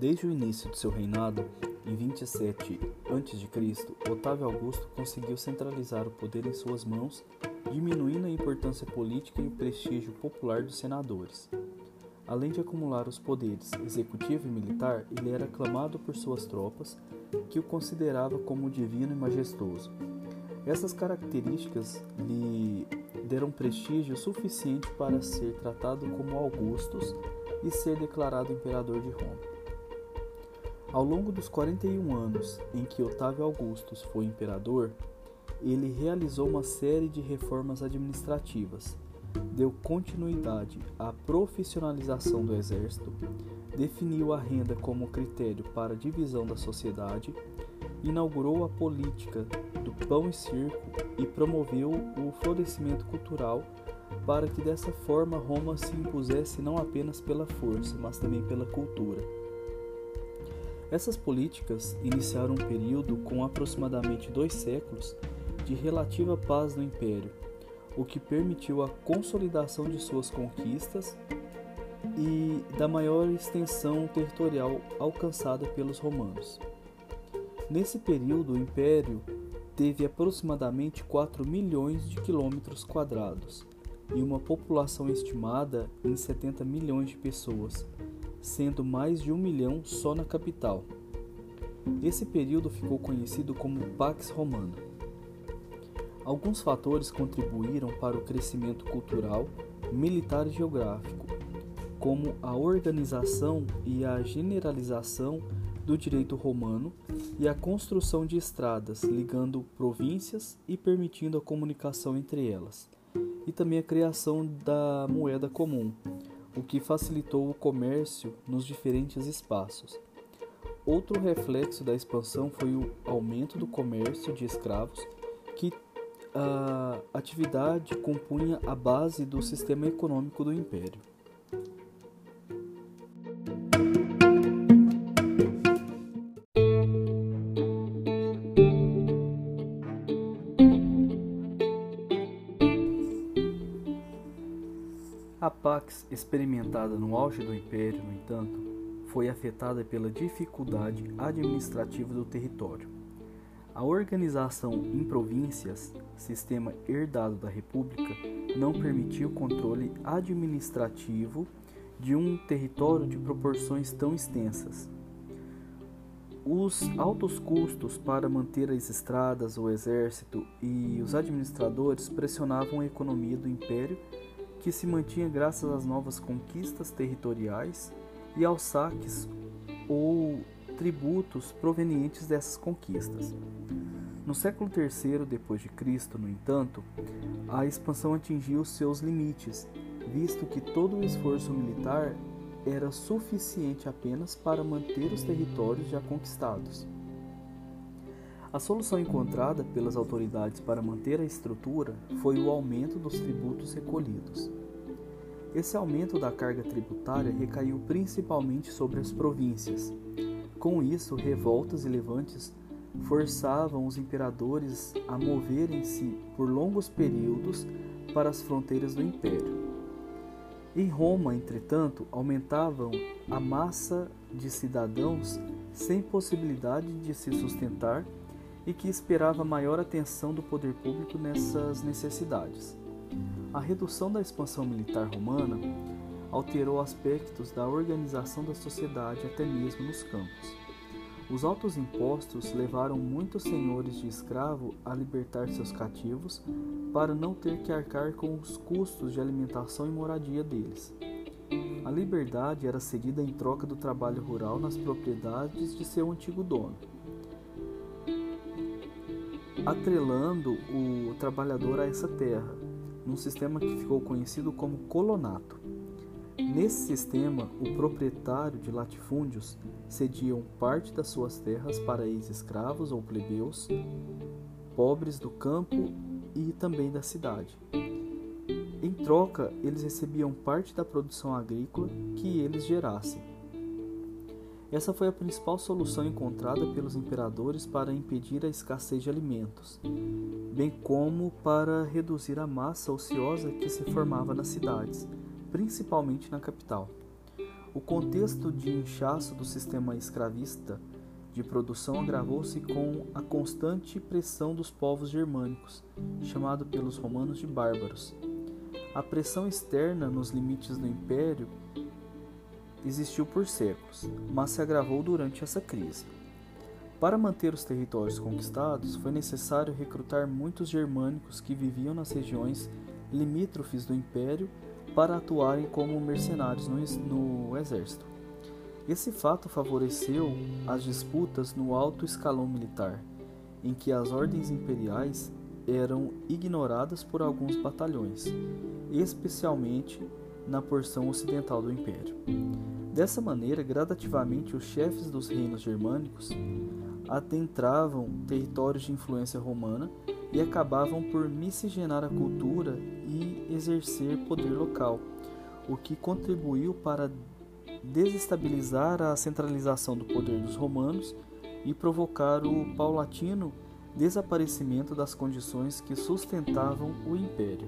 Desde o início de seu reinado, em 27 a.C., Otávio Augusto conseguiu centralizar o poder em suas mãos, diminuindo a importância política e o prestígio popular dos senadores. Além de acumular os poderes executivo e militar, ele era aclamado por suas tropas, que o considerava como divino e majestoso. Essas características lhe deram prestígio suficiente para ser tratado como Augustus e ser declarado imperador de Roma. Ao longo dos 41 anos em que Otávio Augustus foi imperador, ele realizou uma série de reformas administrativas, deu continuidade à profissionalização do exército, definiu a renda como critério para a divisão da sociedade, inaugurou a política do pão e circo e promoveu o florescimento cultural para que dessa forma Roma se impusesse não apenas pela força, mas também pela cultura. Essas políticas iniciaram um período com aproximadamente dois séculos de relativa paz no Império, o que permitiu a consolidação de suas conquistas e da maior extensão territorial alcançada pelos romanos. Nesse período, o Império teve aproximadamente 4 milhões de quilômetros quadrados e uma população estimada em 70 milhões de pessoas, sendo mais de um milhão só na capital. Esse período ficou conhecido como Pax Romana. Alguns fatores contribuíram para o crescimento cultural, militar e geográfico, como a organização e a generalização do direito romano e a construção de estradas ligando províncias e permitindo a comunicação entre elas, e também a criação da moeda comum, o que facilitou o comércio nos diferentes espaços. Outro reflexo da expansão foi o aumento do comércio de escravos, que a atividade compunha a base do sistema econômico do império. Experimentada no auge do império, no entanto, foi afetada pela dificuldade administrativa do território. A organização em províncias, sistema herdado da República, não permitiu o controle administrativo de um território de proporções tão extensas. Os altos custos para manter as estradas, o exército e os administradores pressionavam a economia do império, que se mantinha graças às novas conquistas territoriais e aos saques ou tributos provenientes dessas conquistas. No século III depois de Cristo, no entanto, a expansão atingiu seus limites, visto que todo o esforço militar era suficiente apenas para manter os territórios já conquistados. A solução encontrada pelas autoridades para manter a estrutura foi o aumento dos tributos recolhidos. Esse aumento da carga tributária recaiu principalmente sobre as províncias. Com isso, revoltas e levantes forçavam os imperadores a moverem-se por longos períodos para as fronteiras do império. Em Roma, entretanto, aumentavam a massa de cidadãos sem possibilidade de se sustentar e que esperava maior atenção do poder público nessas necessidades. A redução da expansão militar romana alterou aspectos da organização da sociedade até mesmo nos campos. Os altos impostos levaram muitos senhores de escravo a libertar seus cativos para não ter que arcar com os custos de alimentação e moradia deles. A liberdade era cedida em troca do trabalho rural nas propriedades de seu antigo dono, atrelando o trabalhador a essa terra, num sistema que ficou conhecido como colonato. Nesse sistema, o proprietário de latifúndios cediam parte das suas terras para ex-escravos ou plebeus, pobres do campo e também da cidade. Em troca, eles recebiam parte da produção agrícola que eles gerassem. Essa foi a principal solução encontrada pelos imperadores para impedir a escassez de alimentos, bem como para reduzir a massa ociosa que se formava nas cidades, principalmente na capital. O contexto de inchaço do sistema escravista de produção agravou-se com a constante pressão dos povos germânicos, chamado pelos romanos de bárbaros. A pressão externa nos limites do império existiu por séculos, mas se agravou durante essa crise. Para manter os territórios conquistados, foi necessário recrutar muitos germânicos que viviam nas regiões limítrofes do império para atuarem como mercenários no, exército. Esse fato favoreceu as disputas no alto escalão militar, em que as ordens imperiais eram ignoradas por alguns batalhões, especialmente na porção ocidental do império. Dessa maneira, gradativamente, os chefes dos reinos germânicos adentravam territórios de influência romana e acabavam por miscigenar a cultura e exercer poder local, o que contribuiu para desestabilizar a centralização do poder dos romanos e provocar o paulatino desaparecimento das condições que sustentavam o império.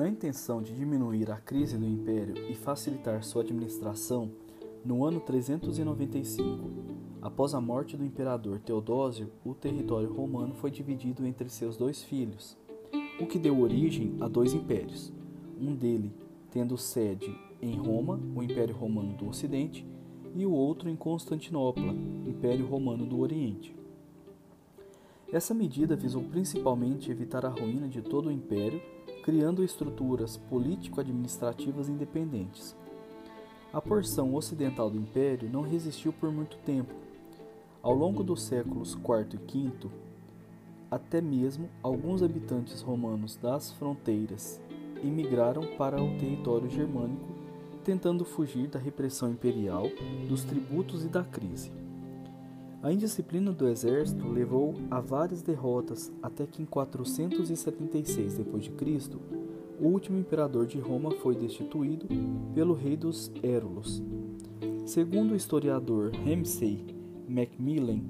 Na intenção de diminuir a crise do império e facilitar sua administração, no ano 395, após a morte do imperador Teodósio, o território romano foi dividido entre seus dois filhos, o que deu origem a dois impérios, um dele tendo sede em Roma, o Império Romano do Ocidente, e o outro em Constantinopla, Império Romano do Oriente. Essa medida visou principalmente evitar a ruína de todo o império, criando estruturas político-administrativas independentes. A porção ocidental do império não resistiu por muito tempo. Ao longo dos séculos IV e V, até mesmo alguns habitantes romanos das fronteiras imigraram para o território germânico, tentando fugir da repressão imperial, dos tributos e da crise. A indisciplina do exército levou a várias derrotas até que em 476 d.C., o último imperador de Roma foi destituído pelo rei dos Érulos. Segundo o historiador Ramsay Macmillan,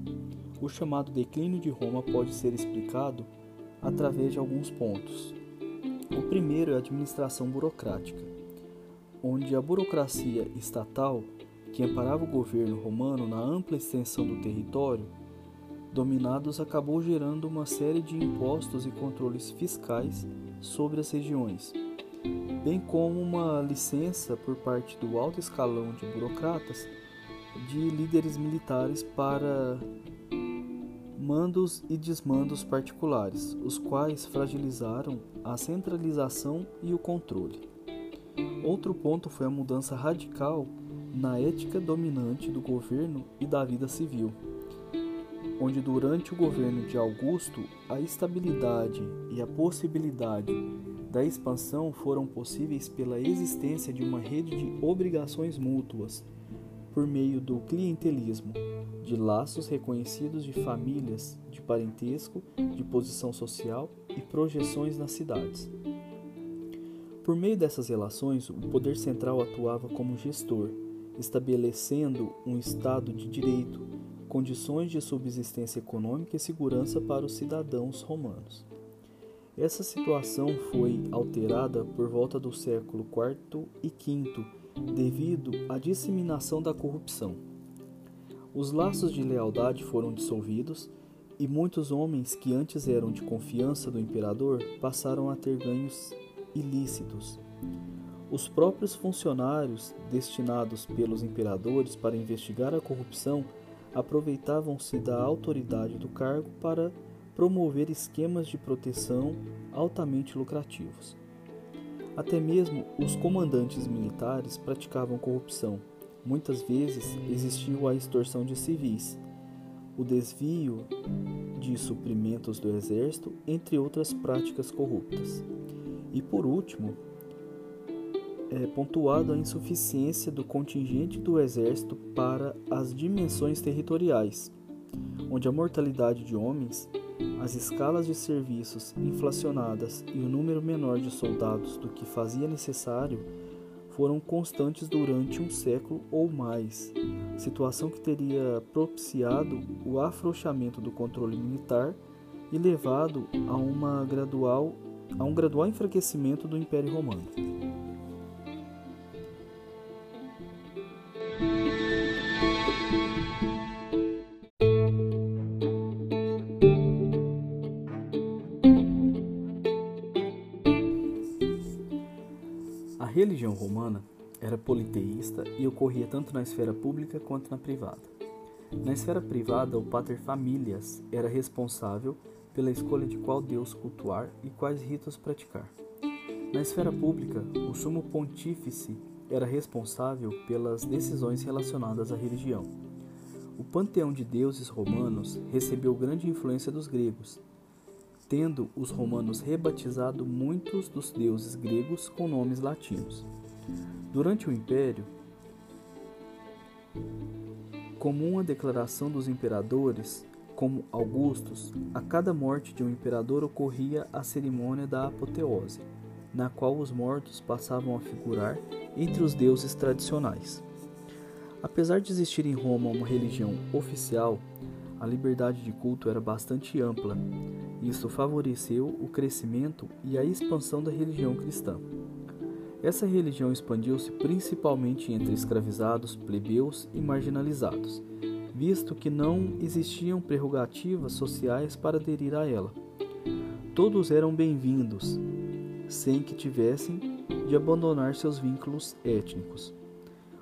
o chamado declínio de Roma pode ser explicado através de alguns pontos. O primeiro é a administração burocrática, onde a burocracia estatal, que amparava o governo romano na ampla extensão do território, dominados acabou gerando uma série de impostos e controles fiscais sobre as regiões, bem como uma licença por parte do alto escalão de burocratas de líderes militares para mandos e desmandos particulares, os quais fragilizaram a centralização e o controle. Outro ponto foi a mudança radical na ética dominante do governo e da vida civil onde durante o governo de Augusto a estabilidade e a possibilidade da expansão foram possíveis pela existência de uma rede de obrigações mútuas por meio do clientelismo, de laços reconhecidos de famílias, de parentesco, de posição social e projeções nas cidades. Por meio dessas relações, o poder central atuava como gestor, estabelecendo um estado de direito condições de subsistência econômica e segurança para os cidadãos romanos. Essa situação foi alterada por volta do século IV e V devido à disseminação da corrupção. Os laços de lealdade foram dissolvidos e muitos homens que antes eram de confiança do imperador passaram a ter ganhos ilícitos. Os próprios funcionários destinados pelos imperadores para investigar a corrupção aproveitavam-se da autoridade do cargo para promover esquemas de proteção altamente lucrativos. Até mesmo os comandantes militares praticavam corrupção. Muitas vezes existiu a extorsão de civis, o desvio de suprimentos do exército, entre outras práticas corruptas. E por último, é pontuado a insuficiência do contingente do exército para as dimensões territoriais, onde a mortalidade de homens, as escalas de serviços inflacionadas e o número menor de soldados do que fazia necessário foram constantes durante um século ou mais, situação que teria propiciado o afrouxamento do controle militar e levado a, uma gradual, a um gradual enfraquecimento do Império Romano. Romana era politeísta e ocorria tanto na esfera pública quanto na privada. Na esfera privada, o pater familias era responsável pela escolha de qual deus cultuar e quais ritos praticar. Na esfera pública, o sumo pontífice era responsável pelas decisões relacionadas à religião. O panteão de deuses romanos recebeu grande influência dos gregos, tendo os romanos rebatizado muitos dos deuses gregos com nomes latinos. Durante o Império, comum a declaração dos imperadores como Augustus, a cada morte de um imperador ocorria a cerimônia da apoteose, na qual os mortos passavam a figurar entre os deuses tradicionais. Apesar de existir em Roma uma religião oficial, a liberdade de culto era bastante ampla. Isso favoreceu o crescimento e a expansão da religião cristã. Essa religião expandiu-se principalmente entre escravizados, plebeus e marginalizados, visto que não existiam prerrogativas sociais para aderir a ela. Todos eram bem-vindos, sem que tivessem de abandonar seus vínculos étnicos.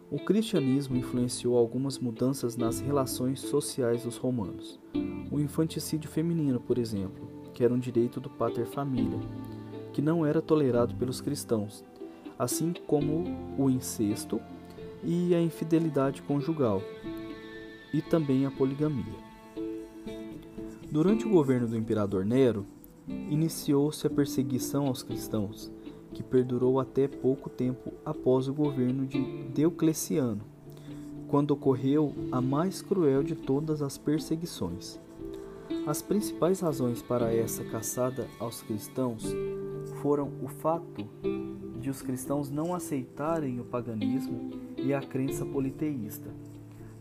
O cristianismo influenciou algumas mudanças nas relações sociais dos romanos. O infanticídio feminino, por exemplo, que era um direito do pater família, que não era tolerado pelos cristãos, assim como o incesto e a infidelidade conjugal, e também a poligamia. Durante o governo do imperador Nero, iniciou-se a perseguição aos cristãos, que perdurou até pouco tempo após o governo de Diocleciano, quando ocorreu a mais cruel de todas as perseguições. As principais razões para essa caçada aos cristãos foram o fato de os cristãos não aceitarem o paganismo e a crença politeísta,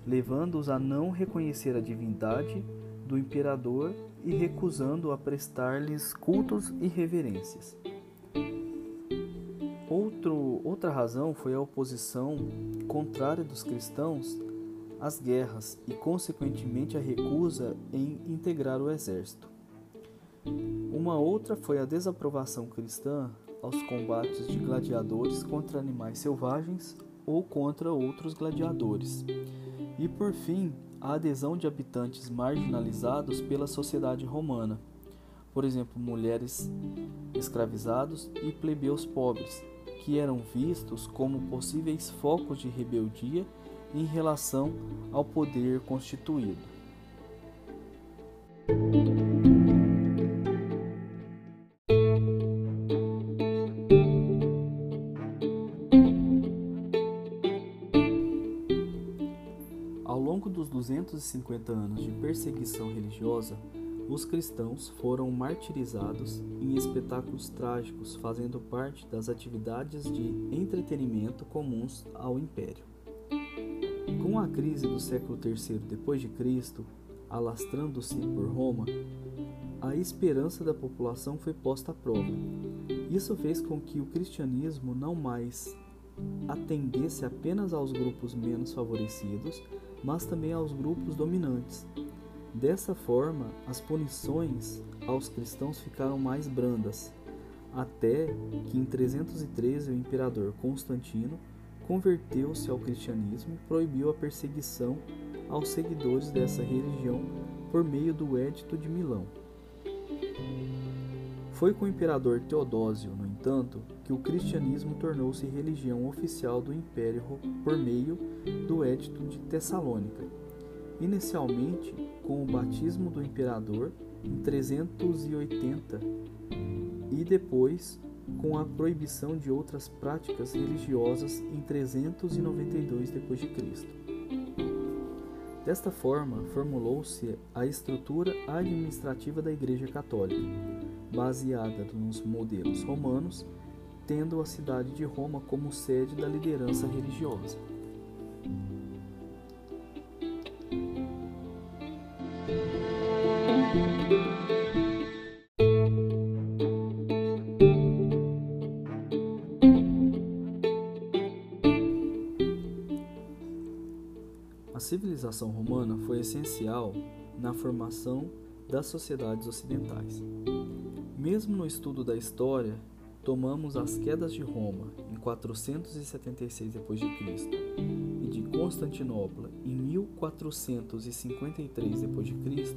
levando-os a não reconhecer a divindade do imperador e recusando a prestar-lhes cultos e reverências. Outro, outra razão foi a oposição contrária dos cristãos às guerras e, consequentemente, a recusa em integrar o exército. Uma outra foi a desaprovação cristã aos combates de gladiadores contra animais selvagens ou contra outros gladiadores. E por fim, a adesão de habitantes marginalizados pela sociedade romana, por exemplo, mulheres escravizados e plebeus pobres, que eram vistos como possíveis focos de rebeldia em relação ao poder constituído. 250 anos de perseguição religiosa, os cristãos foram martirizados em espetáculos trágicos, fazendo parte das atividades de entretenimento comuns ao império. Com a crise do século III depois de Cristo, alastrando-se por Roma, a esperança da população foi posta à prova. Isso fez com que o cristianismo não mais atendesse apenas aos grupos menos favorecidos, mas também aos grupos dominantes. Dessa forma, as punições aos cristãos ficaram mais brandas, até que em 313 o imperador Constantino converteu-se ao cristianismo e proibiu a perseguição aos seguidores dessa religião por meio do Edito de Milão. Foi com o imperador Teodósio, no entanto, que o cristianismo tornou-se religião oficial do império por meio do Edito de Tessalônica. Inicialmente, com o batismo do imperador em 380 e depois com a proibição de outras práticas religiosas em 392 d.C. Desta forma, formulou-se a estrutura administrativa da Igreja Católica, baseada nos modelos romanos tendo a cidade de Roma como sede da liderança religiosa. A civilização romana foi essencial na formação das sociedades ocidentais. Mesmo no estudo da história, tomamos as quedas de Roma em 476 d.C. e de Constantinopla em 1453 d.C.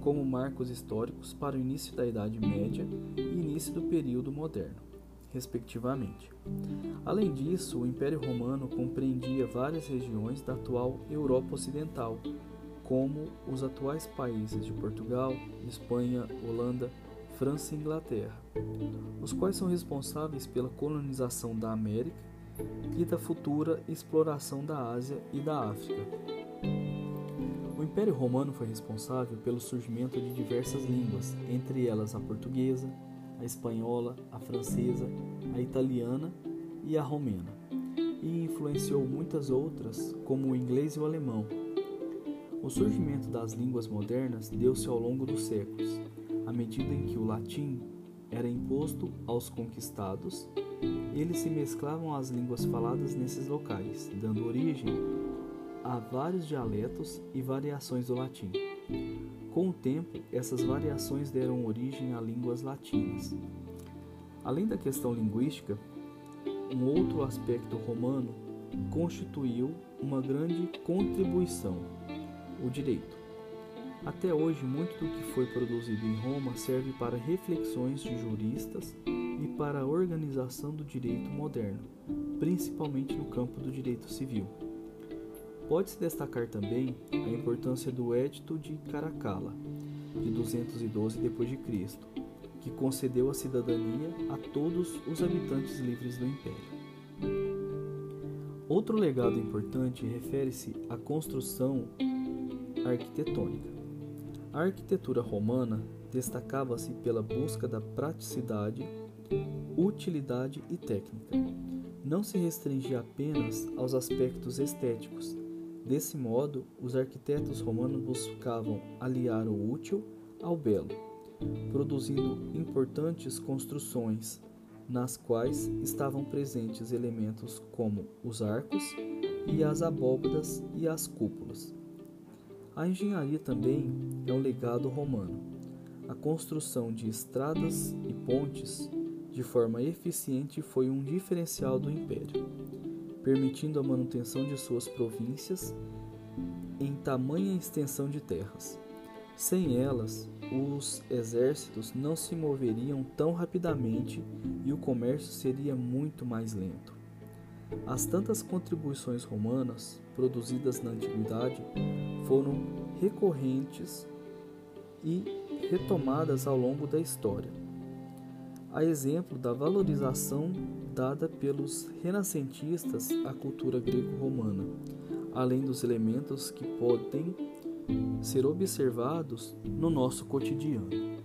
como marcos históricos para o início da Idade Média e início do período moderno respectivamente. Além disso, o Império Romano compreendia várias regiões da atual Europa Ocidental, como os atuais países de Portugal, Espanha, Holanda, França e Inglaterra, os quais são responsáveis pela colonização da América e da futura exploração da Ásia e da África. O Império Romano foi responsável pelo surgimento de diversas línguas, entre elas a portuguesa, a espanhola, a francesa, a italiana e a romena, e influenciou muitas outras, como o inglês e o alemão. O surgimento das línguas modernas deu-se ao longo dos séculos, à medida em que o latim era imposto aos conquistados, eles se mesclavam às línguas faladas nesses locais, dando origem a vários dialetos e variações do latim. Com o tempo, essas variações deram origem a línguas latinas. Além da questão linguística, um outro aspecto romano constituiu uma grande contribuição: o direito. Até hoje, muito do que foi produzido em Roma serve para reflexões de juristas e para a organização do direito moderno, principalmente no campo do direito civil. Pode-se destacar também a importância do Edito de Caracalla, de 212 d.C., que concedeu a cidadania a todos os habitantes livres do Império. Outro legado importante refere-se à construção arquitetônica. A arquitetura romana destacava-se pela busca da praticidade, utilidade e técnica. Não se restringia apenas aos aspectos estéticos, Desse modo, os arquitetos romanos buscavam aliar o útil ao belo, produzindo importantes construções, nas quais estavam presentes elementos como os arcos e as abóbadas e as cúpulas. A engenharia também é um legado romano. A construção de estradas e pontes de forma eficiente foi um diferencial do império permitindo a manutenção de suas províncias em tamanha extensão de terras. Sem elas, os exércitos não se moveriam tão rapidamente e o comércio seria muito mais lento. As tantas contribuições romanas produzidas na antiguidade foram recorrentes e retomadas ao longo da história. A exemplo da valorização dada pelos renascentistas à cultura greco-romana, além dos elementos que podem ser observados no nosso cotidiano.